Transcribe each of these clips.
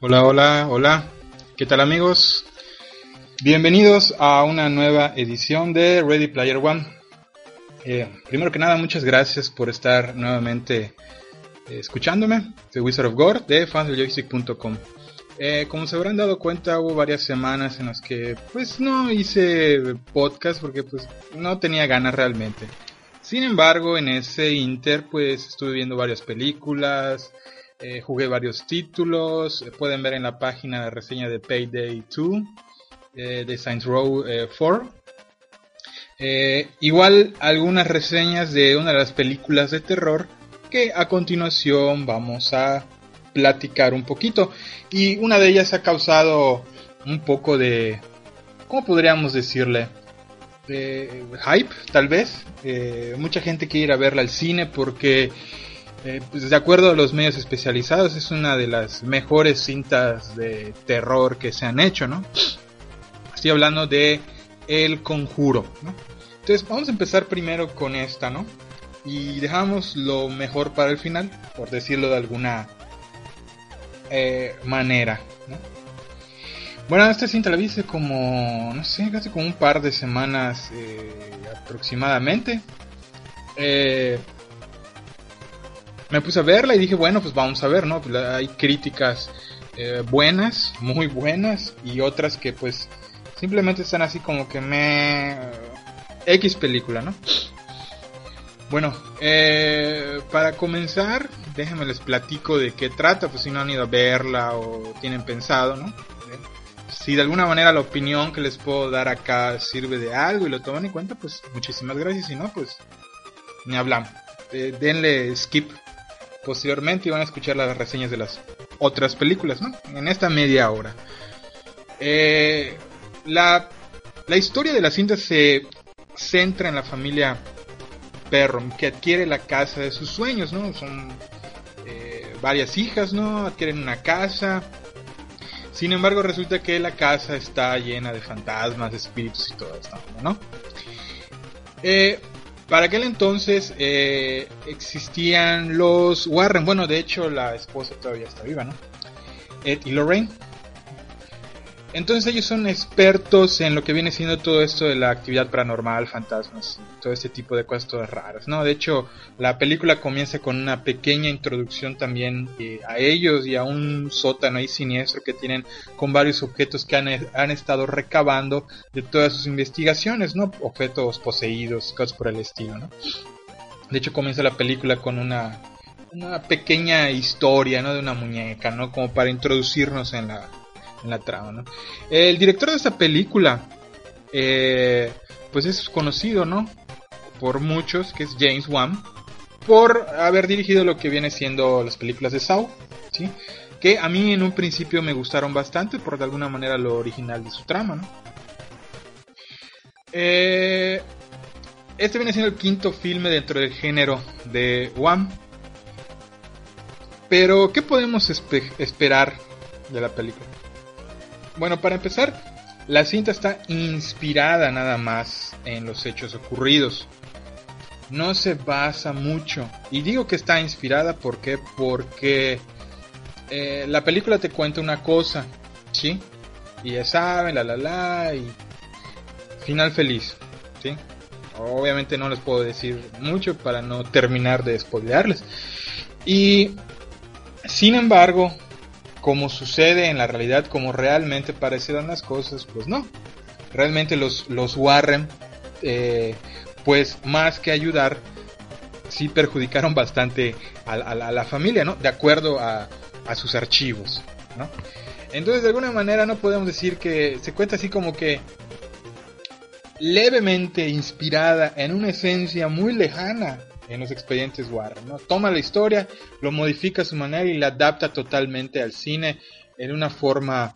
Hola, hola, hola. ¿Qué tal amigos? Bienvenidos a una nueva edición de Ready Player One. Eh, primero que nada, muchas gracias por estar nuevamente eh, escuchándome. Soy Wizard of Gore de fansdeljoystick.com. Eh, como se habrán dado cuenta, hubo varias semanas en las que pues no hice podcast porque pues no tenía ganas realmente. Sin embargo, en ese inter pues estuve viendo varias películas, eh, jugué varios títulos, pueden ver en la página de reseña de Payday 2 eh, de Saints Row 4. Eh, igual algunas reseñas de una de las películas de terror que a continuación vamos a platicar un poquito. Y una de ellas ha causado un poco de, ¿cómo podríamos decirle? hype, tal vez. mucha gente quiere ir a verla al cine porque eh, pues de acuerdo a los medios especializados, es una de las mejores cintas de terror que se han hecho, ¿no? Estoy hablando de El Conjuro, ¿no? Entonces vamos a empezar primero con esta, ¿no? Y dejamos lo mejor para el final, por decirlo de alguna eh, manera, ¿no? Bueno, esta cinta la vi hace como, no sé, casi como un par de semanas eh, aproximadamente. Eh, me puse a verla y dije, bueno, pues vamos a ver, ¿no? Pues hay críticas eh, buenas, muy buenas, y otras que pues simplemente están así como que me... X película, ¿no? Bueno, eh, para comenzar, déjenme les platico de qué trata, pues si no han ido a verla o tienen pensado, ¿no? Si de alguna manera la opinión que les puedo dar acá sirve de algo y lo toman en cuenta, pues muchísimas gracias. Si no, pues ni hablamos. Eh, denle skip posteriormente van a escuchar las reseñas de las otras películas, ¿no? En esta media hora. Eh, la, la historia de la cinta se centra en la familia Perro, que adquiere la casa de sus sueños, ¿no? Son eh, varias hijas, ¿no? Adquieren una casa. Sin embargo, resulta que la casa está llena de fantasmas, de espíritus y todo esto, ¿no? Eh, para aquel entonces eh, existían los Warren, bueno, de hecho la esposa todavía está viva, ¿no? Ed y Lorraine. Entonces ellos son expertos en lo que viene siendo todo esto de la actividad paranormal, fantasmas, todo este tipo de cosas todas raras, ¿no? De hecho, la película comienza con una pequeña introducción también eh, a ellos y a un sótano ahí siniestro que tienen con varios objetos que han, han, estado recabando de todas sus investigaciones, ¿no? Objetos poseídos, cosas por el estilo, ¿no? De hecho, comienza la película con una, una pequeña historia, ¿no? De una muñeca, ¿no? Como para introducirnos en la en la trama. El director de esta película, eh, pues es conocido, ¿no? Por muchos, que es James Wan, por haber dirigido lo que viene siendo las películas de Saw, ¿sí? Que a mí en un principio me gustaron bastante por de alguna manera lo original de su trama, ¿no? Eh, este viene siendo el quinto filme dentro del género de Wan. Pero, ¿qué podemos esperar de la película? Bueno, para empezar, la cinta está inspirada nada más en los hechos ocurridos. No se basa mucho. Y digo que está inspirada ¿por porque eh, la película te cuenta una cosa, ¿sí? Y ya saben, la la la, y final feliz, ¿sí? Obviamente no les puedo decir mucho para no terminar de spoilearles. Y sin embargo, como sucede en la realidad, como realmente parecieran las cosas, pues no. Realmente los, los Warren, eh, pues más que ayudar, sí perjudicaron bastante a, la familia, ¿no? De acuerdo a, a sus archivos, ¿no? Entonces, de alguna manera no podemos decir que se cuenta así como que levemente inspirada en una esencia muy lejana en los expedientes Warren. ¿no? Toma la historia, lo modifica a su manera y la adapta totalmente al cine en una forma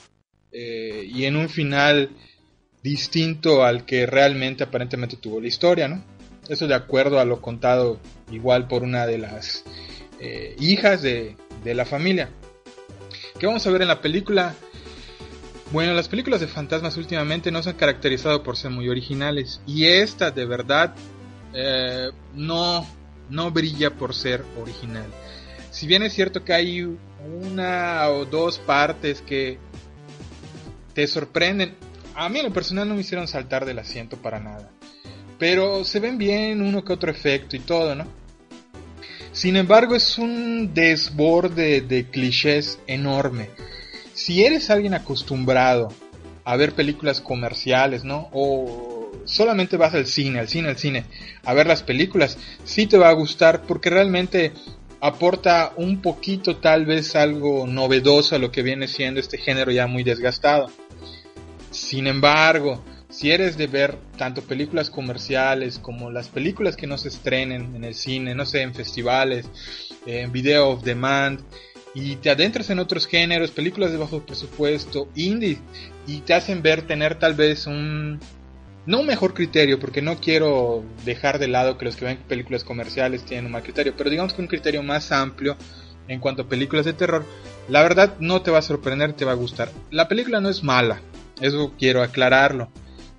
eh, y en un final distinto al que realmente aparentemente tuvo la historia. ¿no? Eso de acuerdo a lo contado igual por una de las eh, hijas de, de la familia. ¿Qué vamos a ver en la película? Bueno, las películas de fantasmas últimamente no se han caracterizado por ser muy originales y esta de verdad eh, no no brilla por ser original. si bien es cierto que hay una o dos partes que te sorprenden, a mí en lo personal no me hicieron saltar del asiento para nada. Pero se ven bien uno que otro efecto y todo, ¿no? Sin embargo, es un desborde de clichés enorme. Si eres alguien acostumbrado a ver películas comerciales, ¿no? O solamente vas al cine, al cine, al cine, a ver las películas, sí te va a gustar porque realmente aporta un poquito tal vez algo novedoso a lo que viene siendo este género ya muy desgastado. Sin embargo, si eres de ver tanto películas comerciales como las películas que no se estrenen en el cine, no sé, en festivales, en video of demand, y te adentras en otros géneros, películas de bajo presupuesto, indie, y te hacen ver tener tal vez un, no un mejor criterio, porque no quiero dejar de lado que los que ven películas comerciales tienen un mal criterio, pero digamos que un criterio más amplio en cuanto a películas de terror, la verdad no te va a sorprender, te va a gustar. La película no es mala, eso quiero aclararlo.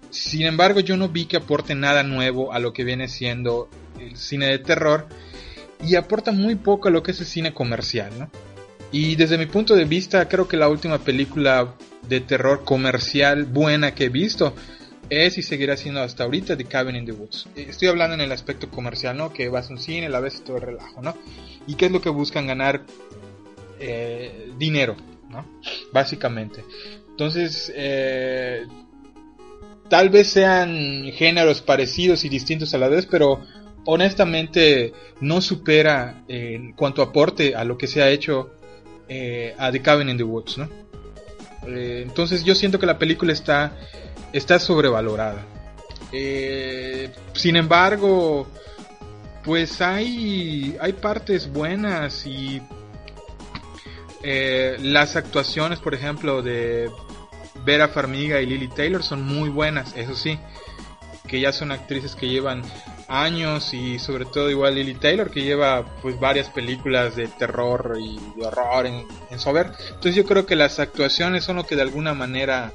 Sin embargo, yo no vi que aporte nada nuevo a lo que viene siendo el cine de terror y aporta muy poco a lo que es el cine comercial, ¿no? Y desde mi punto de vista, creo que la última película de terror comercial buena que he visto es y seguirá siendo hasta ahorita The Cabin in the Woods. Estoy hablando en el aspecto comercial, ¿no? Que vas a un cine, la ves y todo el relajo, ¿no? ¿Y qué es lo que buscan ganar? Eh, dinero, ¿no? Básicamente. Entonces, eh, tal vez sean géneros parecidos y distintos a la vez, pero honestamente no supera en cuanto aporte a lo que se ha hecho eh, a The Cabin in the Woods, ¿no? Eh, entonces yo siento que la película está, está sobrevalorada. Eh, sin embargo, pues hay, hay partes buenas y las actuaciones, por ejemplo, de Vera Farmiga y Lily Taylor son muy buenas, eso sí, que ya son actrices que llevan años y sobre todo igual Lily Taylor que lleva pues varias películas de terror y de horror en, su haber. Entonces yo creo que las actuaciones son lo que de alguna manera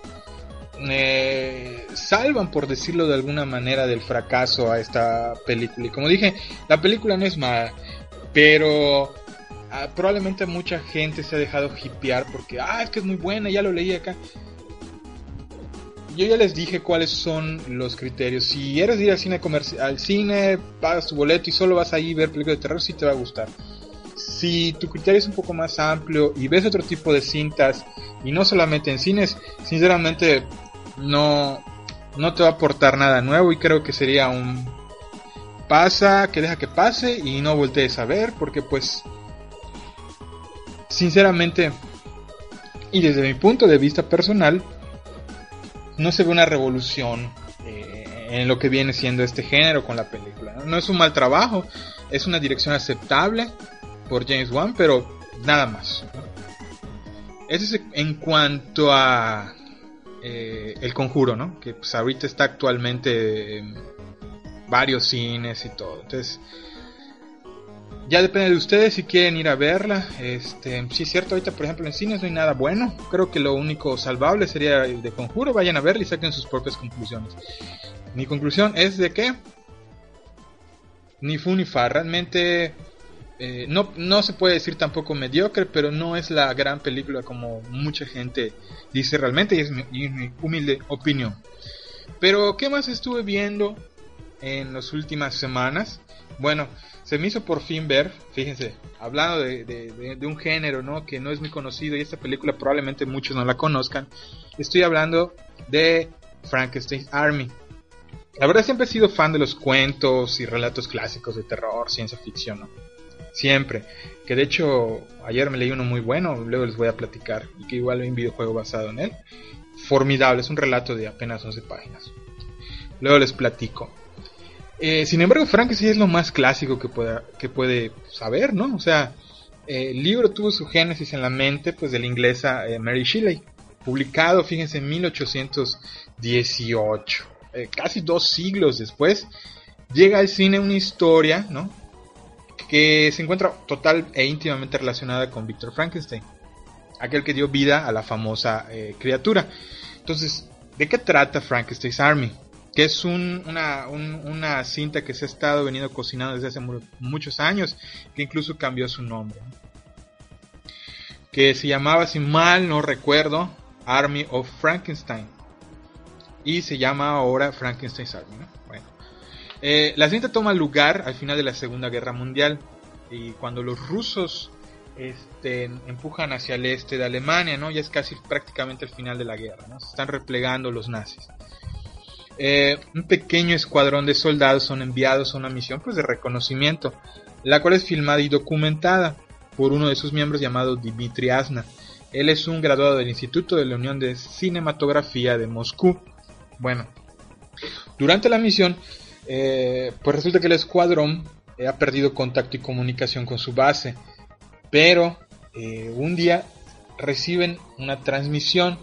eh, salvan, por decirlo de alguna manera, del fracaso a esta película. Y como dije, la película no es mala, pero ah, probablemente mucha gente se ha dejado hipear porque, ah, es que es muy buena, ya lo leí acá yo ya les dije cuáles son los criterios. Si eres de ir al cine, al cine, pagas tu boleto y solo vas ahí a ver películas de terror, sí te va a gustar. Si tu criterio es un poco más amplio y ves otro tipo de cintas y no solamente en cines, sinceramente no, no te va a aportar nada nuevo y creo que sería un pasa, que deja que pase y no voltees a ver porque pues sinceramente y desde mi punto de vista personal no se ve una revolución eh, en lo que viene siendo este género con la película. ¿no? es un mal trabajo, es una dirección aceptable por James Wan, pero nada más. Eso es en cuanto a eh, El Conjuro, ¿no? Que pues ahorita está actualmente en varios cines y todo. Entonces, ya depende de ustedes si quieren ir a verla. Este, sí es cierto, ahorita por ejemplo en cines no hay nada bueno. Creo que lo único salvable sería el de Conjuro. Vayan a verla y saquen sus propias conclusiones. Mi conclusión es de que ni fu ni fa. Realmente eh, no, no se puede decir tampoco mediocre, pero no es la gran película como mucha gente dice realmente y es mi, mi humilde opinión. Pero ¿qué más estuve viendo en las últimas semanas? Bueno, se me hizo por fin ver, fíjense, hablando de, un género, ¿no? Que no es muy conocido y esta película probablemente muchos no la conozcan. Estoy hablando de Frankenstein Army. La verdad siempre he sido fan de los cuentos y relatos clásicos de terror, ciencia ficción, ¿no? Siempre. Que de hecho ayer me leí uno muy bueno, luego les voy a platicar, y que igual hay un videojuego basado en él. Formidable, es un relato de apenas 11 páginas. Luego les platico. Eh, sin embargo, Frankenstein es lo más clásico que, pueda, que puede saber, ¿no? O sea, el libro tuvo su génesis en la mente pues, de la inglesa eh, Mary Shelley, publicado, fíjense, en 1818. Eh, casi dos siglos después, llega al cine una historia, ¿no? Que se encuentra total e íntimamente relacionada con Victor Frankenstein, aquel que dio vida a la famosa criatura. Entonces, ¿de qué trata Frankenstein's Army? que es una, cinta que se ha estado venido cocinando desde hace muchos años, que incluso cambió su nombre. que se llamaba, si mal no recuerdo, Army of Frankenstein. Y se llama ahora Frankenstein's Army. Bueno. Eh, la cinta toma lugar al final de la Segunda Guerra Mundial. Y cuando los rusos este, empujan hacia el este de Alemania, ¿no? Ya es casi prácticamente el final de la guerra, ¿no? Se están replegando los nazis. Eh, un pequeño escuadrón de soldados son enviados a una misión pues, de reconocimiento, la cual es filmada y documentada por uno de sus miembros llamado Dmitry Asna. Él es un graduado del Instituto de la Unión de Cinematografía de Moscú. Bueno, durante la misión, eh, pues resulta que el escuadrón ha perdido contacto y comunicación con su base, pero eh, un día reciben una transmisión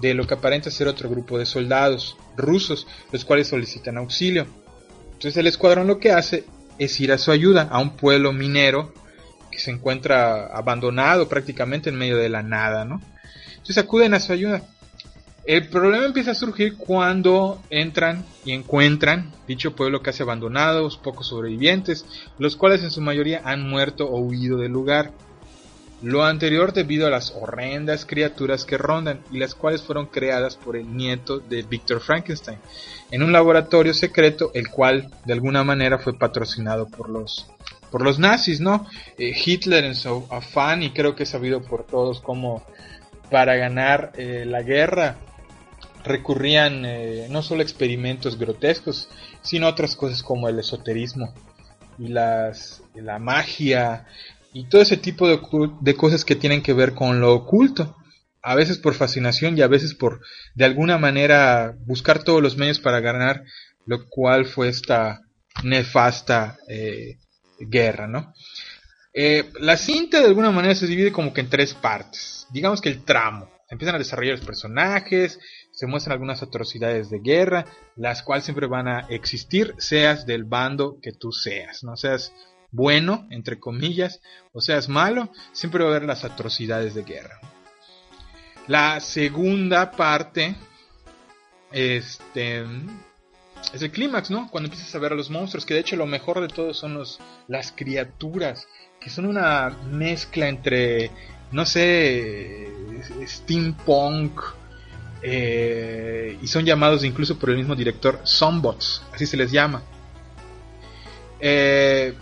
de lo que aparenta ser otro grupo de soldados rusos, los cuales solicitan auxilio. Entonces el escuadrón lo que hace es ir a su ayuda a un pueblo minero que se encuentra abandonado prácticamente en medio de la nada, ¿no? Entonces acuden a su ayuda. El problema empieza a surgir cuando entran y encuentran dicho pueblo casi abandonado, pocos sobrevivientes, los cuales en su mayoría han muerto o huido del lugar. Lo anterior debido a las horrendas criaturas que rondan y las cuales fueron creadas por el nieto de Victor Frankenstein en un laboratorio secreto el cual de alguna manera fue patrocinado por los por los nazis, ¿no? Eh, Hitler en su afán y creo que es sabido por todos como para ganar eh, la guerra recurrían eh, no solo experimentos grotescos, sino otras cosas como el esoterismo y las, la magia y todo ese tipo de, de, cosas que tienen que ver con lo oculto. A veces por fascinación y a veces por de alguna manera buscar todos los medios para ganar, lo cual fue esta nefasta eh, guerra, ¿no? Eh, la cinta de alguna manera se divide como que en tres partes. Digamos que el tramo. Empiezan a desarrollar los personajes, se muestran algunas atrocidades de guerra, las cuales siempre van a existir, seas del bando que tú seas, no seas bueno, entre comillas, o seas malo, siempre va a haber las atrocidades de guerra. La segunda parte este, es el clímax, ¿no? Cuando empiezas a ver a los monstruos, que de hecho lo mejor de todo son los, las criaturas, que son una mezcla entre, no sé, steampunk, eh, y son llamados incluso por el mismo director Zombots, así se les llama. Eh,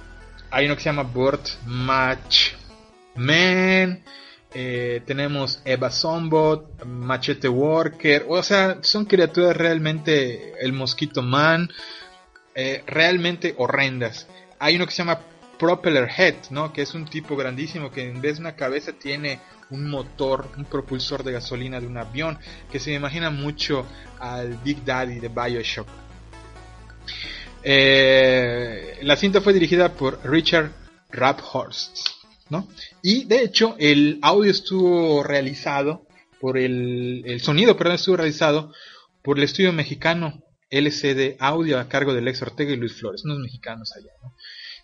hay uno que se llama Bird Match Man. Eh, tenemos Eva Zombot, Machete Worker. O sea, son criaturas realmente. El Mosquito Man. Realmente horrendas. Hay uno que se llama Propeller Head, ¿no? Que es un tipo grandísimo que en vez de una cabeza tiene un motor, un propulsor de gasolina de un avión. Que se imagina mucho al Big Daddy de Bioshock. Eh, la cinta fue dirigida por Richard Raphorst, ¿no? Y de hecho el audio estuvo realizado por el, el sonido, perdón, estuvo realizado por el estudio mexicano LCD Audio a cargo de Lex Ortega y Luis Flores, unos mexicanos allá.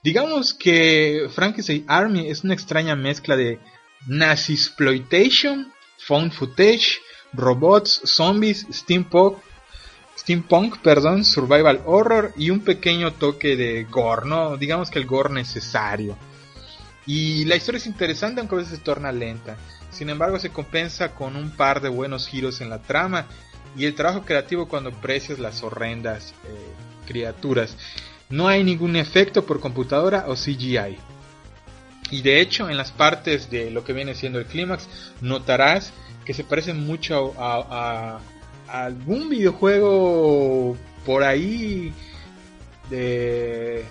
Digamos que Frankenstein Army es una extraña mezcla de Nazi-exploitation, found footage, robots, zombies, steampunk, steampunk, perdón, survival horror y un pequeño toque de gore, ¿no? Digamos que el gore necesario. Y la historia es interesante aunque a veces se torna lenta. Sin embargo, se compensa con un par de buenos giros en la trama y el trabajo creativo cuando aprecias las horrendas eh, criaturas. No hay ningún efecto por computadora o CGI. Y de hecho, en las partes de lo que viene siendo el clímax, notarás que se parece mucho a algún videojuego por ahí de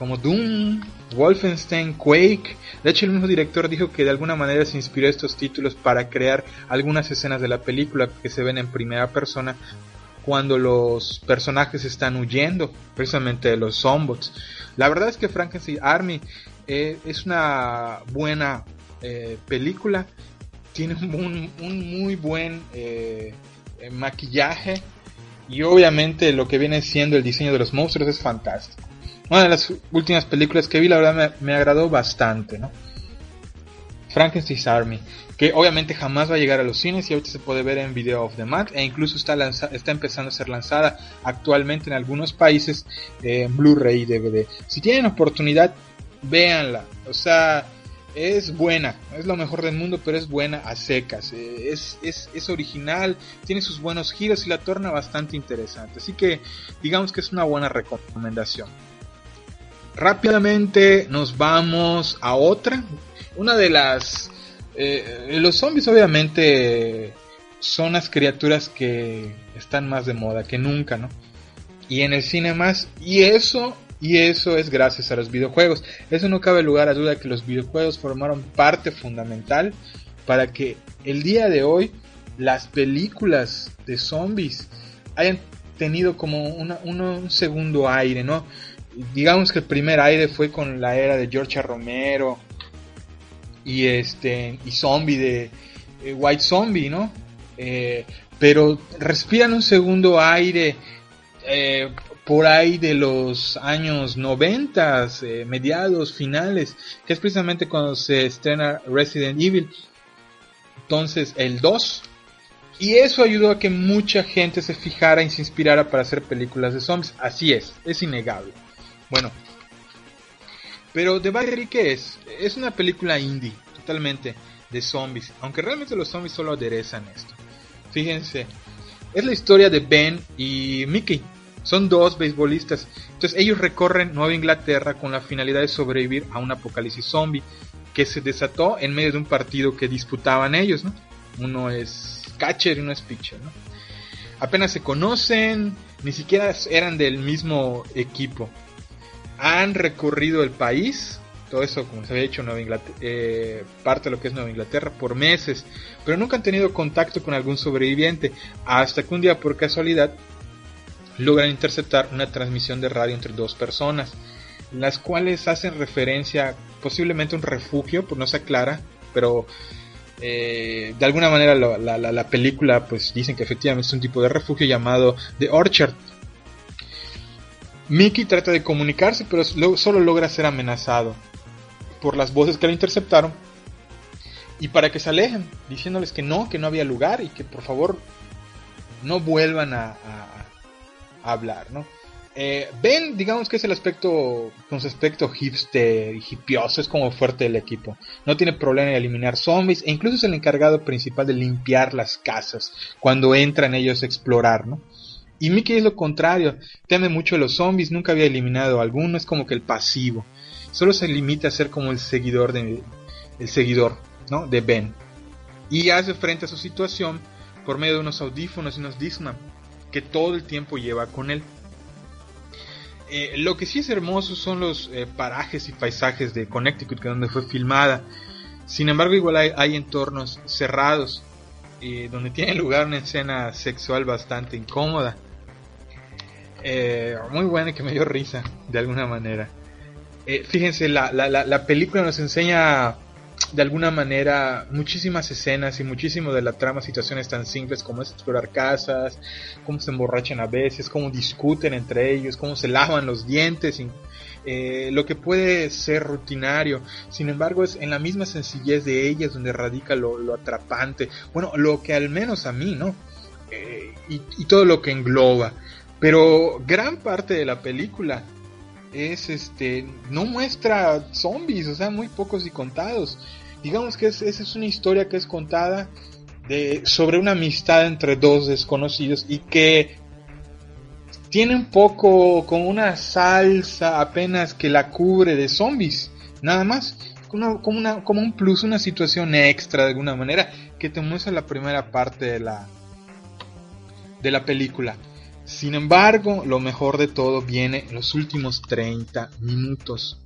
como Doom, Wolfenstein, Quake. De hecho, el mismo director dijo que de alguna manera se inspiró estos títulos para crear algunas escenas de la película que se ven en primera persona cuando los personajes están huyendo precisamente de los zombots. La verdad es que Frankenstein Army eh, es una buena eh, película, tiene un, muy buen eh, maquillaje y obviamente lo que viene siendo el diseño de los monstruos es fantástico. Una de las últimas películas que vi, la verdad me, agradó bastante, ¿no? Frankenstein's Army, que obviamente jamás va a llegar a los cines y ahorita se puede ver en Video of the Month e incluso está, está empezando a ser lanzada actualmente en algunos países en Blu-ray y DVD. Si tienen oportunidad, véanla. O sea, es buena, es lo mejor del mundo, pero es buena a secas. Eh, es, es, es, original, tiene sus buenos giros y la torna bastante interesante. Así que digamos que es una buena recomendación. Rápidamente nos vamos a otra. Una de las... Eh, los zombies obviamente son las criaturas que están más de moda que nunca, ¿no? Y en el cine más. Y eso y eso es gracias a los videojuegos. Eso no cabe lugar a duda que los videojuegos formaron parte fundamental para que el día de hoy las películas de zombies hayan tenido como un segundo aire, ¿no? Digamos que el primer aire fue con la era de George Romero y este y zombie de eh, White Zombie, ¿no? Eh, pero respiran un segundo aire eh, por ahí de los años 90, eh, mediados, finales, que es precisamente cuando se estrena Resident Evil. Entonces, el 2. Y eso ayudó a que mucha gente se fijara y se inspirara para hacer películas de zombies. Así es, es innegable. Bueno, pero The Battery, ¿qué es? Es una película indie, totalmente, de zombies. Aunque realmente los zombies solo aderezan esto. Fíjense, es la historia de Ben y Mickey son dos beisbolistas. Entonces ellos recorren Nueva Inglaterra con la finalidad de sobrevivir a un apocalipsis zombie que se desató en medio de un partido que disputaban ellos, ¿no? Uno es catcher y uno es pitcher, ¿no? Apenas se conocen, ni siquiera eran del mismo equipo. Han recorrido el país, todo eso como se había hecho Nueva Inglaterra, eh, parte de lo que es Nueva Inglaterra, por meses, pero nunca han tenido contacto con algún sobreviviente, hasta que un día por casualidad logran interceptar una transmisión de radio entre dos personas, las cuales hacen referencia posiblemente a un refugio, pues no se aclara, pero eh, de alguna manera la, película pues dicen que efectivamente es un tipo de refugio llamado The Orchard. Mickey trata de comunicarse, pero solo logra ser amenazado por las voces que lo interceptaron y para que se alejen, diciéndoles que no, que no había lugar y que por favor no vuelvan a, hablar, ¿no? Eh, ben, digamos que es el aspecto, con su aspecto hipster y hipioso, es como fuerte del equipo. No tiene problema en eliminar zombies e incluso es el encargado principal de limpiar las casas cuando entran ellos a explorar, ¿no? Y Mickey es lo contrario, teme mucho a los zombies, nunca había eliminado alguno, es como que el pasivo. Solo se limita a ser como el seguidor de, el seguidor, ¿no? De Ben. Y hace frente a su situación por medio de unos audífonos y unos Discman que todo el tiempo lleva con él. Eh, lo que sí es hermoso son los eh, parajes y paisajes de Connecticut, que donde fue filmada. Sin embargo, igual hay, entornos cerrados, eh, donde tiene lugar una escena sexual bastante incómoda. muy buena que me dio risa, de alguna manera. fíjense, la, la, la película nos enseña de alguna manera muchísimas escenas y muchísimo de la trama, situaciones tan simples como es explorar casas, cómo se emborrachan a veces, cómo discuten entre ellos, cómo se lavan los dientes, eh, lo que puede ser rutinario. Sin embargo, es en la misma sencillez de ellas donde radica lo, atrapante, bueno, lo que al menos a mí, ¿no? Eh, y, y todo lo que engloba. Pero gran parte de la película es este no muestra zombies, o sea, muy pocos y contados. Digamos que es, esa es una historia que es contada de, sobre una amistad entre dos desconocidos y que tiene un poco como una salsa apenas que la cubre de zombies, nada más. Como, como, un plus, una situación extra de alguna manera que te muestra la primera parte de la, de la película. Sin embargo, lo mejor de todo viene en los últimos 30 minutos.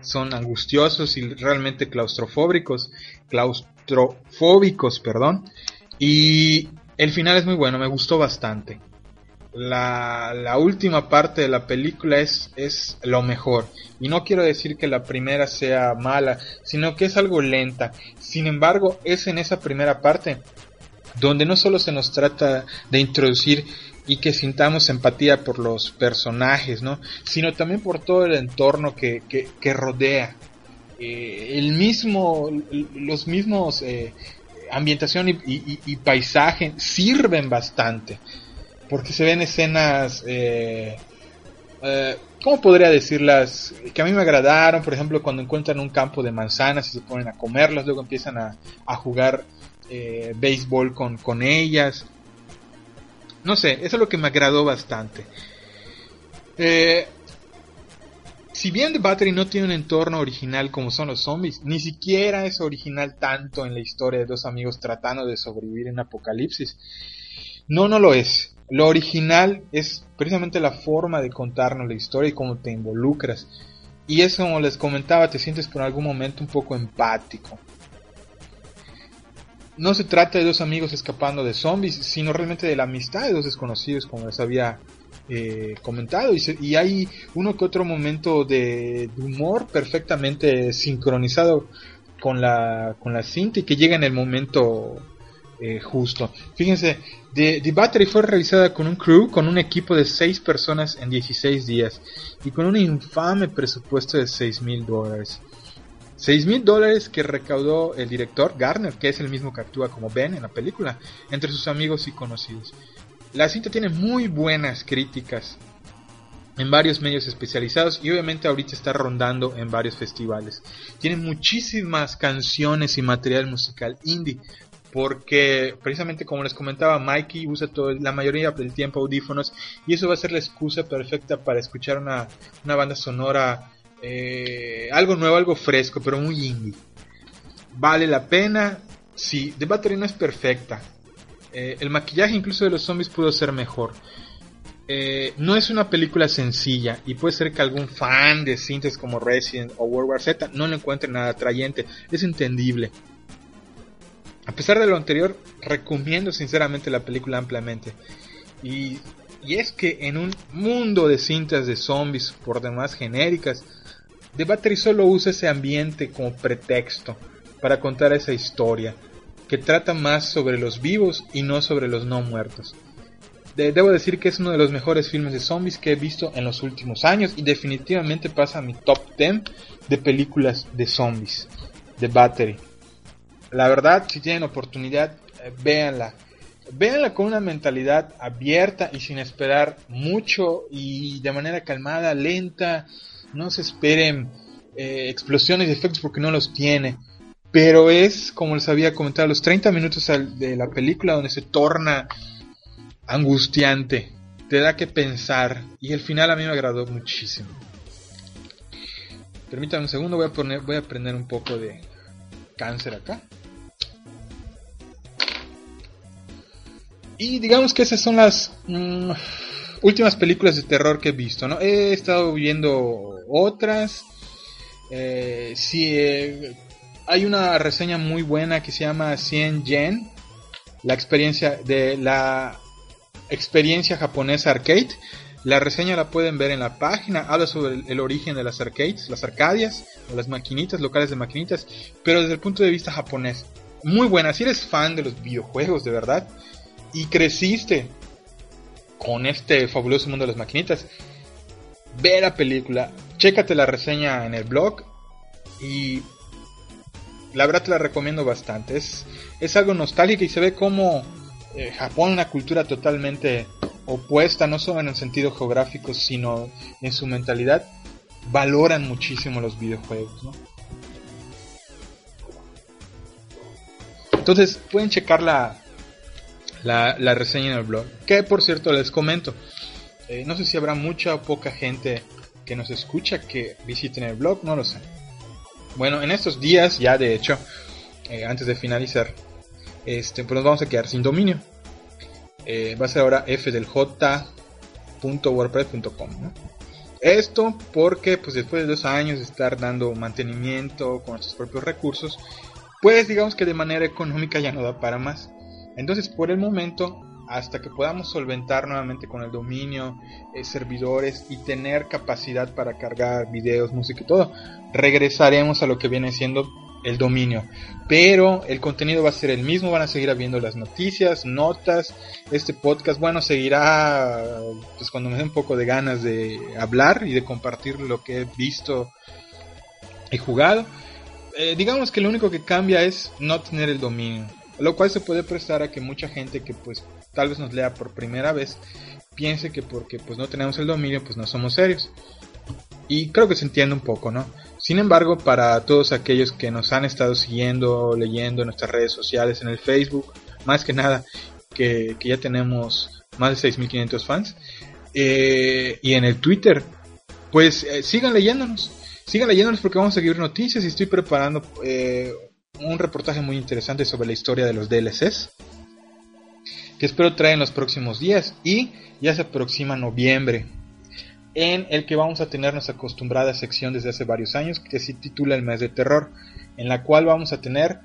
Son angustiosos y realmente claustrofóbicos, claustrofóbicos, perdón. Y el final es muy bueno, me gustó bastante. La, última parte de la película es, es lo mejor. Y no quiero decir que la primera sea mala, sino que es algo lenta. Sin embargo, es en esa primera parte donde no solo se nos trata de introducir y que sintamos empatía por los personajes, ¿no? Sino también por todo el entorno que, que, rodea. Eh, el mismo, los mismos eh, ambientación y, paisaje sirven bastante. Porque se ven escenas eh, ¿cómo podría decirlas? Que a mí me agradaron, por ejemplo, cuando encuentran un campo de manzanas y se ponen a comerlas, luego empiezan a, jugar eh, béisbol con, con ellas. No sé, eso es lo que me agradó bastante. Eh, si bien The Battery no tiene un entorno original como son los zombies, ni siquiera es original tanto en la historia de dos amigos tratando de sobrevivir en apocalipsis. No, no lo es. Lo original es precisamente la forma de contarnos la historia y cómo te involucras. Y eso, como les comentaba, te sientes por algún momento un poco empático. No se trata de dos amigos escapando de zombies, sino realmente de la amistad de dos desconocidos, como les había eh, comentado. Y, hay uno que otro momento de, humor perfectamente sincronizado con la, con la cinta y que llega en el momento eh, justo. Fíjense, The, Battery fue realizada con un crew, con un equipo de 6 personas en 16 días y con un infame presupuesto de 6 mil dólares. 6 mil dólares que recaudó el director Garner, que es el mismo que actúa como Ben en la película, entre sus amigos y conocidos. La cinta tiene muy buenas críticas en varios medios especializados y obviamente ahorita está rondando en varios festivales. Tiene muchísimas canciones y material musical indie, porque precisamente como les comentaba, Mikey usa todo, la mayoría del tiempo audífonos y eso va a ser la excusa perfecta para escuchar una, banda sonora, eh, algo nuevo, algo fresco, pero muy indie. Vale la pena, sí, The Battery no es perfecta. Eh, el maquillaje incluso de los zombies pudo ser mejor. Eh, no es una película sencilla y puede ser que algún fan de cintas como Resident o World War Z no le encuentre nada atrayente. Es entendible. A pesar de lo anterior, recomiendo sinceramente la película ampliamente. Y, es que en un mundo de cintas de zombies por demás genéricas, The Battery solo usa ese ambiente como pretexto para contar esa historia, que trata más sobre los vivos y no sobre los no muertos. debo decir que es uno de los mejores filmes de zombies que he visto en los últimos años y definitivamente pasa a mi top 10 de películas de zombies. The Battery. La verdad, si tienen oportunidad, eh, véanla. Véanla con una mentalidad abierta y sin esperar mucho y de manera calmada, lenta. No se esperen eh, explosiones y efectos porque no los tiene. Pero es, como les había comentado, los 30 minutos de la película donde se torna angustiante. Te da que pensar. Y el final a mí me agradó muchísimo. Permítanme un segundo, voy a, poner, voy a prender un poco de cáncer acá. Y digamos que esas son las mm, últimas películas de terror que he visto, ¿no? He estado viendo otras. Eh, eh, hay una reseña muy buena que se llama 100 Yen, la experiencia de la experiencia japonesa arcade. La reseña la pueden ver en la página, habla sobre el, origen de las arcades, las arcadias, o las maquinitas, locales de maquinitas, pero desde el punto de vista japonés. Muy buena, si eres fan de los videojuegos de verdad, y creciste con este fabuloso mundo de las maquinitas, ve la película, chécate la reseña en el blog y la verdad te la recomiendo bastante. Es, es algo nostálgico y se ve como eh, Japón, una cultura totalmente opuesta, no solo en el sentido geográfico, sino en su mentalidad, valoran muchísimo los videojuegos. Entonces pueden checar la, la, reseña en el blog. Que por cierto les comento, eh, no sé si habrá mucha o poca gente que nos escucha que visiten el blog, no lo sé. Bueno, en estos días ya de hecho, eh, antes de finalizar, este, pues nos vamos a quedar sin dominio. Eh, va a ser ahora fdelj.wordpress.com. Esto porque pues después de dos años de estar dando mantenimiento con nuestros propios recursos, pues digamos que de manera económica ya no da para más. Entonces, por el momento, hasta que podamos solventar nuevamente con el dominio, eh, servidores y tener capacidad para cargar videos, música y todo, regresaremos a lo que viene siendo el dominio. Pero el contenido va a ser el mismo, van a seguir habiendo las noticias, notas, este podcast, bueno, seguirá pues cuando me dé un poco de ganas de hablar y de compartir lo que he visto y jugado. Eh, digamos que lo único que cambia es no tener el dominio lo cual se puede prestar a que mucha gente que pues tal vez nos lea por primera vez piense que porque pues no tenemos el dominio pues no somos serios. Y creo que se entiende un poco, ¿no? Sin embargo, para todos aquellos que nos han estado siguiendo, leyendo en nuestras redes sociales, en el Facebook, más que nada, que, ya tenemos más de 6.500 fans, eh, y en el Twitter, pues eh, sigan leyéndonos, sigan leyéndonos porque vamos a seguir noticias y estoy preparando eh, un reportaje muy interesante sobre la historia de los DLCs, que espero traer en los próximos días, y ya se aproxima noviembre, en el que vamos a tener nuestra acostumbrada sección desde hace varios años que se titula El mes de terror, en la cual vamos a tener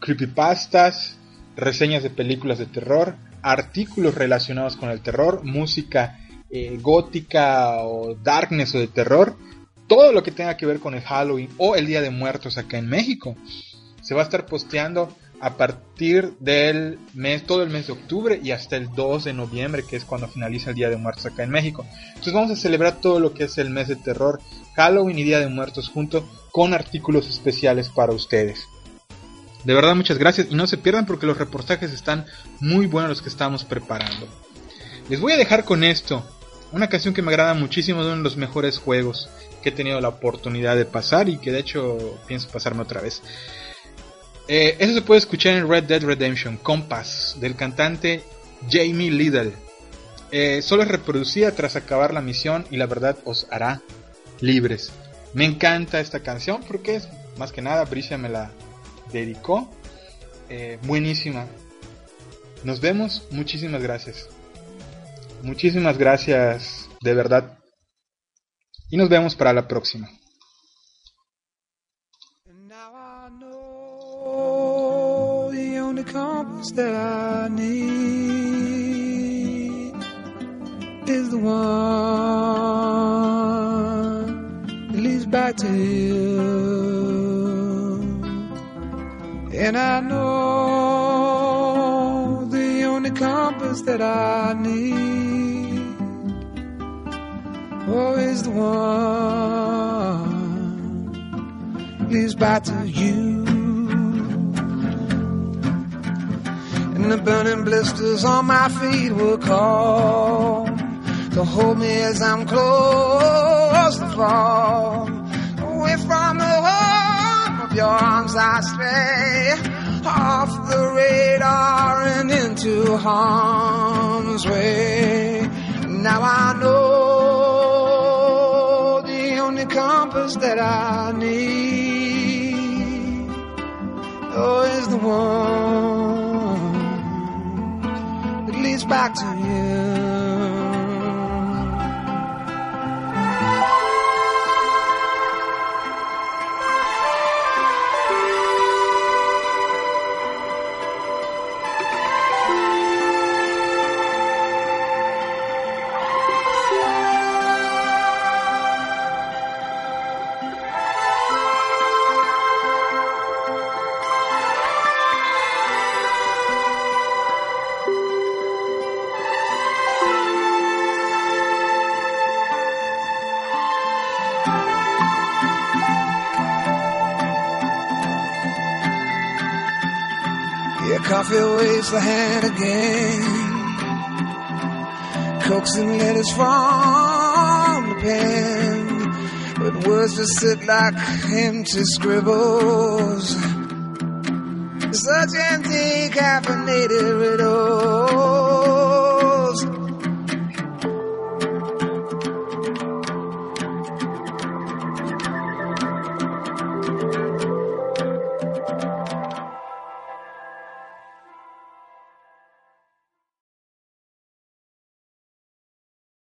creepypastas, reseñas de películas de terror, artículos relacionados con el terror, música eh, gótica o darkness o de terror, todo lo que tenga que ver con el Halloween o el Día de Muertos acá en México. Se va a estar posteando a partir del mes, todo el mes de octubre y hasta el 2 de noviembre, que es cuando finaliza el Día de Muertos acá en México. Entonces vamos a celebrar todo lo que es el mes de terror, Halloween y Día de Muertos junto con artículos especiales para ustedes. De verdad muchas gracias y no se pierdan porque los reportajes están muy buenos los que estamos preparando. Les voy a dejar con esto, una canción que me agrada muchísimo, de uno de los mejores juegos que he tenido la oportunidad de pasar y que de hecho pienso pasarme otra vez. Eh, eso se puede escuchar en Red Dead Redemption, Compass, del cantante Jamie Liddell. Eh, solo es reproducida tras acabar la misión y la verdad os hará libres. Me encanta esta canción porque es más que nada, Bricia me la dedicó. Eh, buenísima. Nos vemos, muchísimas gracias. Muchísimas gracias, de verdad. Y nos vemos para la próxima. The compass that I need is the one that leads back to you. And I know the only compass that I need oh, is the one that leads back to you. And the burning blisters on my feet will call to hold me as I'm close to fall. Away from the home of your arms I stray, off the radar and into harm's way. Now I know the only compass that I need oh, is the one back to you. The hand again. Coaxing letters from the pen. But words just sit like empty scribbles. Such empty caffeinated riddles.